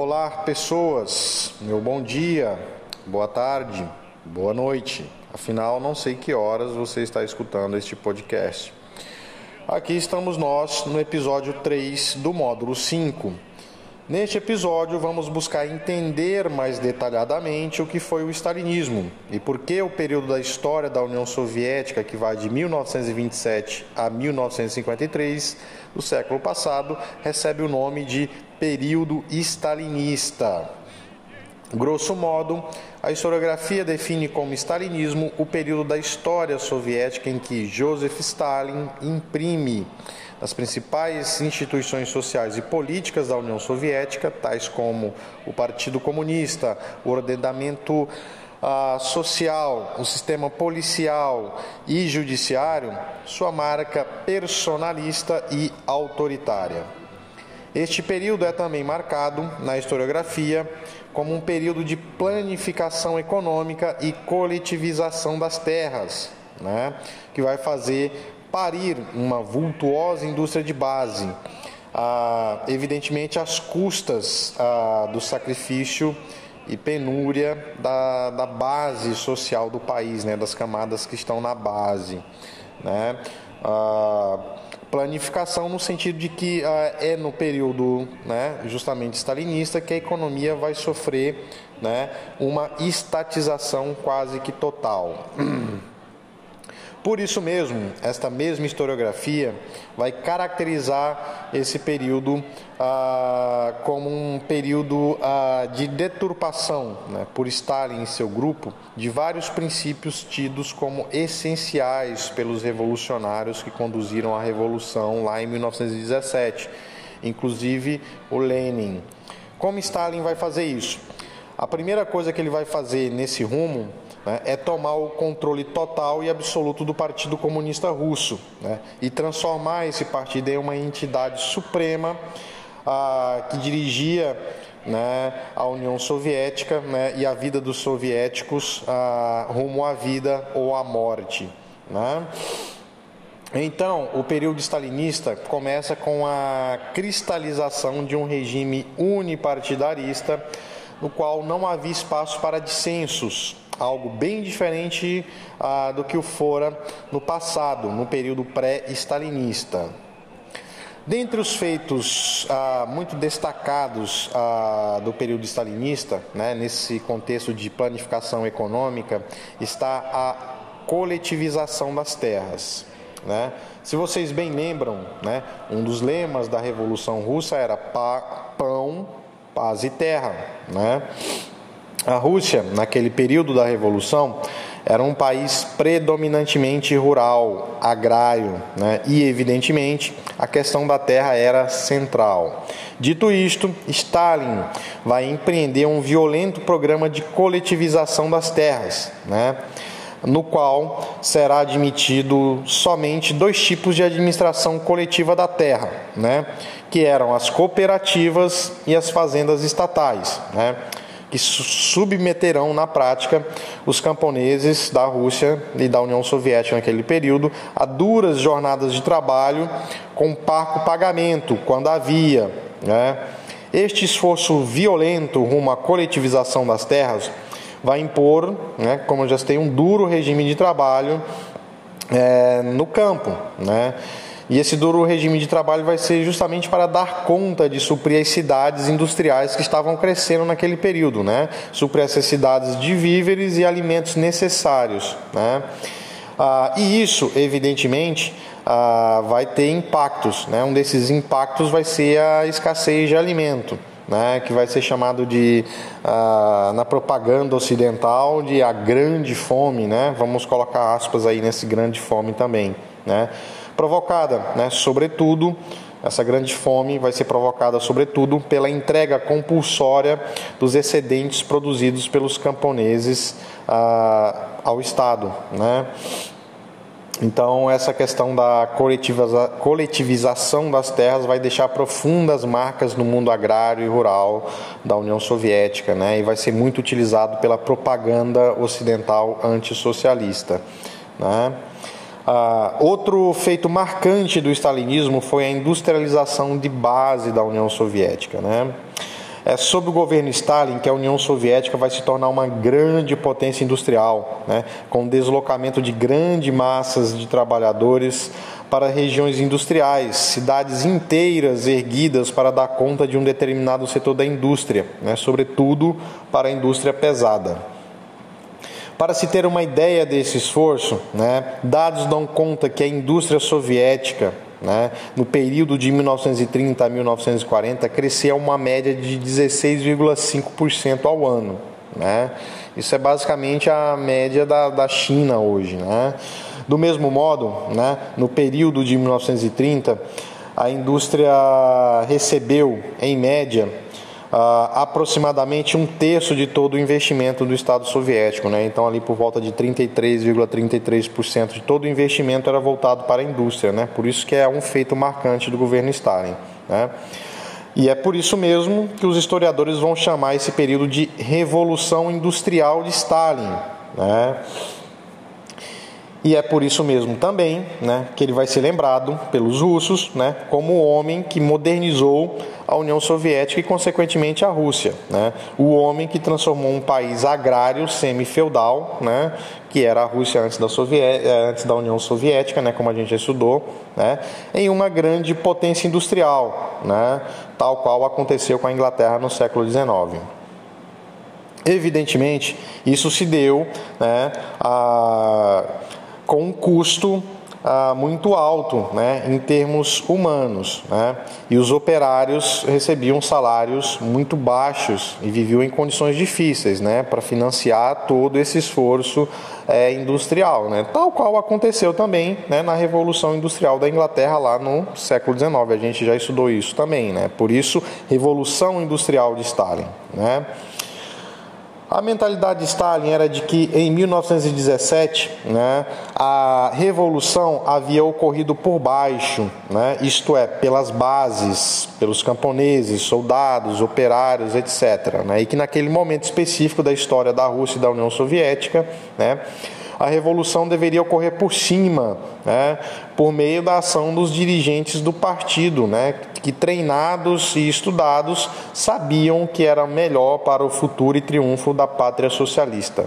Olá, pessoas. Meu bom dia, boa tarde, boa noite. Afinal, não sei que horas você está escutando este podcast. Aqui estamos nós no episódio 3 do módulo 5. Neste episódio, vamos buscar entender mais detalhadamente o que foi o stalinismo e por que o período da história da União Soviética, que vai de 1927 a 1953 do século passado, recebe o nome de período stalinista. Grosso modo, a historiografia define como stalinismo o período da história soviética em que Joseph Stalin imprime nas principais instituições sociais e políticas da União Soviética, tais como o Partido Comunista, o ordenamento ah, social, o sistema policial e judiciário, sua marca personalista e autoritária. Este período é também marcado na historiografia como um período de planificação econômica e coletivização das terras, né, que vai fazer parir uma vultuosa indústria de base, ah, evidentemente às custas ah, do sacrifício e penúria da, da base social do país, né, das camadas que estão na base. Né. Ah, planificação no sentido de que ah, é no período né, justamente stalinista que a economia vai sofrer né, uma estatização quase que total. Por isso mesmo, esta mesma historiografia vai caracterizar esse período ah, como um período ah, de deturpação né, por Stalin e seu grupo de vários princípios tidos como essenciais pelos revolucionários que conduziram a revolução lá em 1917, inclusive o Lenin. Como Stalin vai fazer isso? A primeira coisa que ele vai fazer nesse rumo né, é tomar o controle total e absoluto do Partido Comunista Russo né, e transformar esse partido em uma entidade suprema que dirigia né, a União Soviética né, e a vida dos soviéticos rumo à vida ou à morte. Né. Então, o período stalinista começa com a cristalização de um regime unipartidarista, no qual não havia espaço para dissensos algo bem diferente ah, do que o fora no passado, no período pré-stalinista. Dentre os feitos ah, muito destacados ah, do período stalinista, né, nesse contexto de planificação econômica, está a coletivização das terras. Né? Se vocês bem lembram, né, um dos lemas da Revolução Russa era pão, paz e terra. Né? A Rússia, naquele período da Revolução, era um país predominantemente rural, agrário, né? e, evidentemente, a questão da terra era central. Dito isto, Stalin vai empreender um violento programa de coletivização das terras, né? no qual será admitido somente dois tipos de administração coletiva da terra, né? que eram as cooperativas e as fazendas estatais. Né? Que submeterão na prática os camponeses da Rússia e da União Soviética naquele período a duras jornadas de trabalho com parco pagamento, quando havia. Né? Este esforço violento rumo à coletivização das terras vai impor, né, como já citei, um duro regime de trabalho é, no campo. Né? E esse duro regime de trabalho vai ser justamente para dar conta de suprir as cidades industriais que estavam crescendo naquele período, né? Suprir essas cidades de víveres e alimentos necessários, né? Ah, e isso, evidentemente, ah, vai ter impactos. Né? Um desses impactos vai ser a escassez de alimento, né? que vai ser chamado de, ah, na propaganda ocidental, de a grande fome. Né? Vamos colocar aspas aí nesse grande fome também. Né? Provocada, né, sobretudo, essa grande fome vai ser provocada, sobretudo, pela entrega compulsória dos excedentes produzidos pelos camponeses ah, ao Estado. Né? Então, essa questão da coletivização das terras vai deixar profundas marcas no mundo agrário e rural da União Soviética, né? e vai ser muito utilizado pela propaganda ocidental antissocialista. Né? Ah, outro feito marcante do stalinismo foi a industrialização de base da União Soviética. Né? é sob o governo Stalin que a União Soviética vai se tornar uma grande potência industrial, né, com deslocamento de grandes massas de trabalhadores para regiões industriais, cidades inteiras erguidas para dar conta de um determinado setor da indústria, né, sobretudo para a indústria pesada. Para se ter uma ideia desse esforço, né, dados dão conta que a indústria soviética, né, no período de 1930 a 1940, cresceu uma média de 16,5% ao ano. Né? Isso é basicamente a média da, da China hoje. Né? Do mesmo modo, né, no período de 1930, a indústria recebeu, em média, Uh, aproximadamente um terço de todo o investimento do Estado soviético. Né? Então, ali por volta de 33,33% ,33 de todo o investimento era voltado para a indústria. Né? Por isso que é um feito marcante do governo Stalin. Né? E é por isso mesmo que os historiadores vão chamar esse período de Revolução Industrial de Stalin. Né? E é por isso mesmo também né, que ele vai ser lembrado pelos russos né, como o homem que modernizou a União Soviética e, consequentemente, a Rússia. Né? O homem que transformou um país agrário semi-feudal, né, que era a Rússia antes da, eh, antes da União Soviética, né, como a gente já estudou, né, em uma grande potência industrial, né, tal qual aconteceu com a Inglaterra no século XIX. Evidentemente, isso se deu né, a com um custo ah, muito alto né, em termos humanos. Né? E os operários recebiam salários muito baixos e viviam em condições difíceis né, para financiar todo esse esforço é, industrial, né? tal qual aconteceu também né, na Revolução Industrial da Inglaterra lá no século XIX. A gente já estudou isso também. Né? Por isso, Revolução Industrial de Stalin. Né? A mentalidade de Stalin era de que em 1917 né, a revolução havia ocorrido por baixo, né, isto é, pelas bases, pelos camponeses, soldados, operários, etc. Né, e que naquele momento específico da história da Rússia e da União Soviética, né, a revolução deveria ocorrer por cima, né, por meio da ação dos dirigentes do partido, né, que treinados e estudados sabiam que era melhor para o futuro e triunfo da pátria socialista.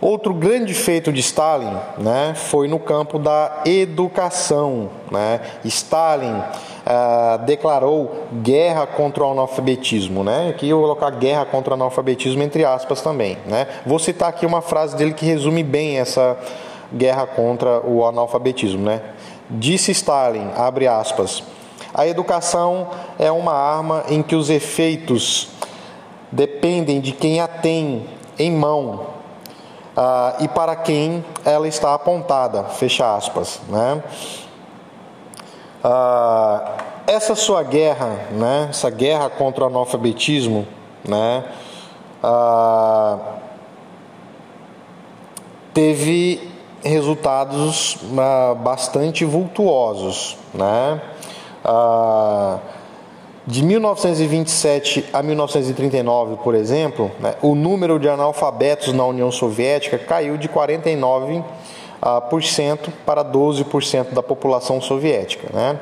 Outro grande feito de Stalin né, foi no campo da educação. Né? Stalin ah, declarou guerra contra o analfabetismo. Né? Aqui eu vou colocar guerra contra o analfabetismo entre aspas também. Né? Vou citar aqui uma frase dele que resume bem essa guerra contra o analfabetismo. Né? Disse Stalin, abre aspas, a educação é uma arma em que os efeitos dependem de quem a tem em mão uh, e para quem ela está apontada, fecha aspas. Né? Uh, essa sua guerra, né, essa guerra contra o analfabetismo, né, uh, teve resultados bastante vultuosos. Né? De 1927 a 1939, por exemplo, né, o número de analfabetos na União Soviética caiu de 49% ah, por cento para 12% da população soviética. Né?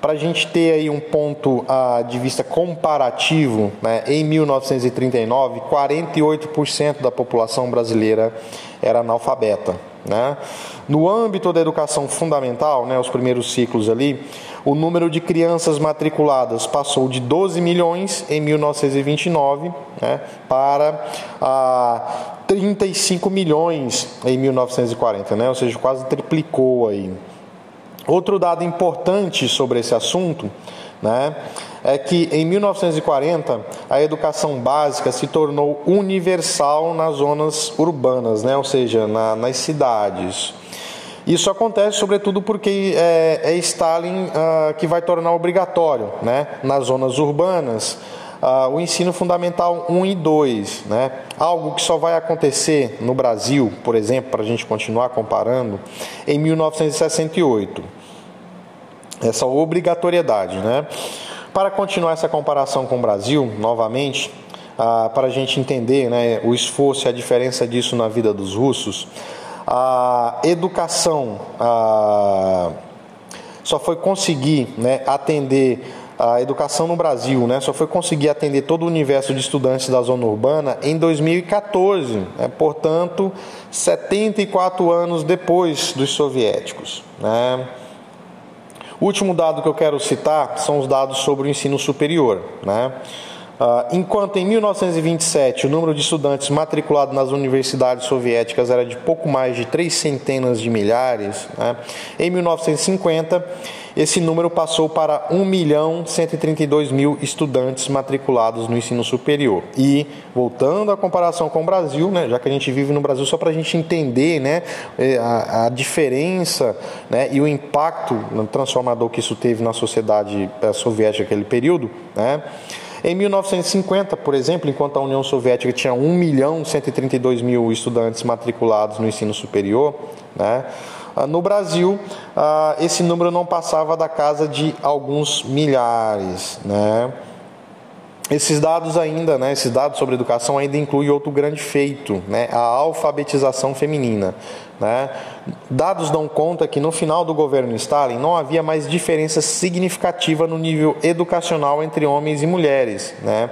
Para a gente ter aí um ponto ah, de vista comparativo, né, em 1939, 48% da população brasileira era analfabeta. Né? No âmbito da educação fundamental, né, os primeiros ciclos ali, o número de crianças matriculadas passou de 12 milhões em 1929 né, para ah, 35 milhões em 1940, né, ou seja, quase triplicou aí. Outro dado importante sobre esse assunto né, é que em 1940 a educação básica se tornou universal nas zonas urbanas, né, ou seja, na, nas cidades. Isso acontece sobretudo porque é, é Stalin uh, que vai tornar obrigatório né, nas zonas urbanas uh, o ensino fundamental 1 e 2. Né, algo que só vai acontecer no Brasil, por exemplo, para a gente continuar comparando, em 1968. Essa obrigatoriedade. Né. Para continuar essa comparação com o Brasil, novamente, uh, para a gente entender né, o esforço e a diferença disso na vida dos russos a educação a, só foi conseguir né, atender a educação no Brasil, né, só foi conseguir atender todo o universo de estudantes da zona urbana em 2014, né, portanto, 74 anos depois dos soviéticos. Né. O último dado que eu quero citar são os dados sobre o ensino superior. Né. Uh, enquanto em 1927 o número de estudantes matriculados nas universidades soviéticas era de pouco mais de três centenas de milhares, né? em 1950 esse número passou para 1 milhão 132 mil estudantes matriculados no ensino superior. E, voltando à comparação com o Brasil, né, já que a gente vive no Brasil, só para a gente entender né, é, a, a diferença né, e o impacto transformador que isso teve na sociedade é, soviética naquele período, né, em 1950, por exemplo, enquanto a União Soviética tinha 1 milhão 132 mil estudantes matriculados no ensino superior, né, no Brasil, ah, esse número não passava da casa de alguns milhares. Né? Esses dados ainda, né, esses dados sobre educação ainda incluem outro grande feito, né, a alfabetização feminina. Né? Dados dão conta que no final do governo Stalin não havia mais diferença significativa no nível educacional entre homens e mulheres. Né?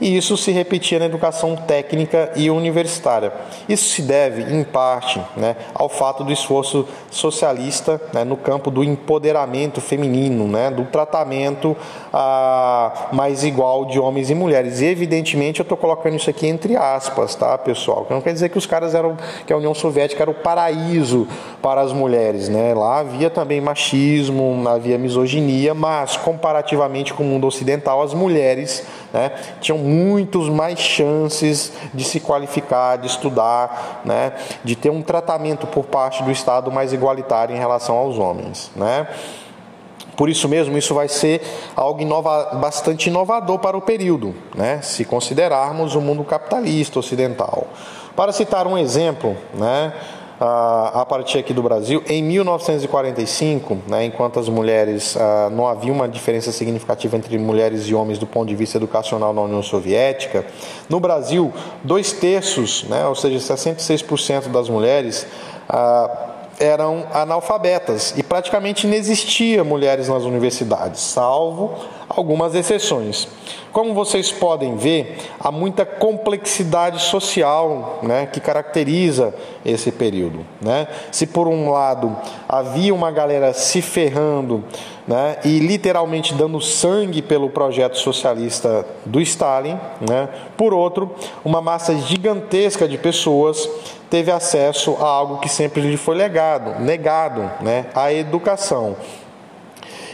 E isso se repetia na educação técnica e universitária. Isso se deve, em parte, né, ao fato do esforço socialista né, no campo do empoderamento feminino, né, do tratamento ah, mais igual de homens e mulheres. E, evidentemente, eu estou colocando isso aqui entre aspas, tá, pessoal? Não quer dizer que os caras eram, que a União Soviética era o paraíso para as mulheres, né? Lá havia também machismo, havia misoginia, mas comparativamente com o mundo ocidental, as mulheres né, tinham muitos mais chances de se qualificar, de estudar, né, de ter um tratamento por parte do Estado mais igualitário em relação aos homens. Né. Por isso mesmo, isso vai ser algo inova, bastante inovador para o período, né, se considerarmos o mundo capitalista ocidental. Para citar um exemplo, né, a partir aqui do Brasil. Em 1945, né, enquanto as mulheres ah, não havia uma diferença significativa entre mulheres e homens do ponto de vista educacional na União Soviética, no Brasil, dois terços, né, ou seja, 66% das mulheres ah, eram analfabetas e praticamente não existia mulheres nas universidades, salvo algumas exceções. Como vocês podem ver, há muita complexidade social né, que caracteriza esse período. Né? Se por um lado havia uma galera se ferrando né, e literalmente dando sangue pelo projeto socialista do Stalin, né, por outro, uma massa gigantesca de pessoas teve acesso a algo que sempre lhe foi legado, negado, né, a educação.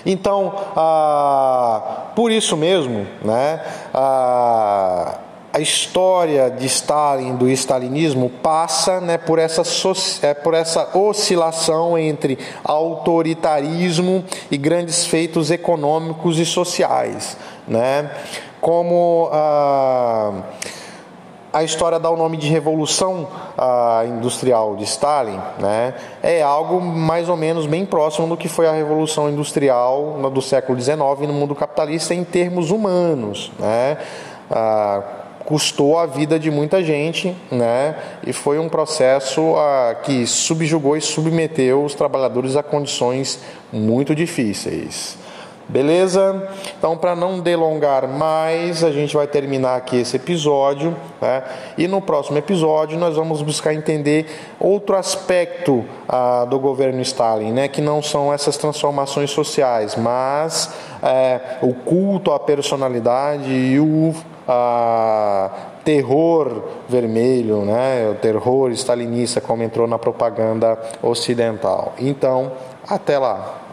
Então, ah, por isso mesmo, né, ah, a história de Stalin, do stalinismo, passa né, por, essa, é, por essa oscilação entre autoritarismo e grandes feitos econômicos e sociais. Né? Como. Ah, a história dá o nome de revolução uh, industrial de Stalin, né, é algo mais ou menos bem próximo do que foi a revolução industrial do século XIX no mundo capitalista em termos humanos, né, uh, custou a vida de muita gente, né, e foi um processo uh, que subjugou e submeteu os trabalhadores a condições muito difíceis. Beleza? Então, para não delongar mais, a gente vai terminar aqui esse episódio. Né? E no próximo episódio, nós vamos buscar entender outro aspecto ah, do governo Stalin, né? que não são essas transformações sociais, mas é, o culto à personalidade e o ah, terror vermelho, né? o terror stalinista, como entrou na propaganda ocidental. Então, até lá.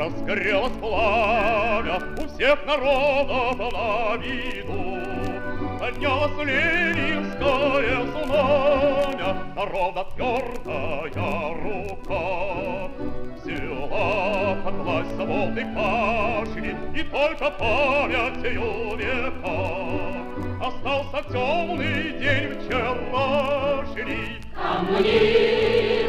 Разгорелось пламя У всех народов на виду. Поднялась ленинское знамя Народа твердая рука. Взяла под власть свободы башни И только памятью века. Остался темный день вчерашний. Коммунист,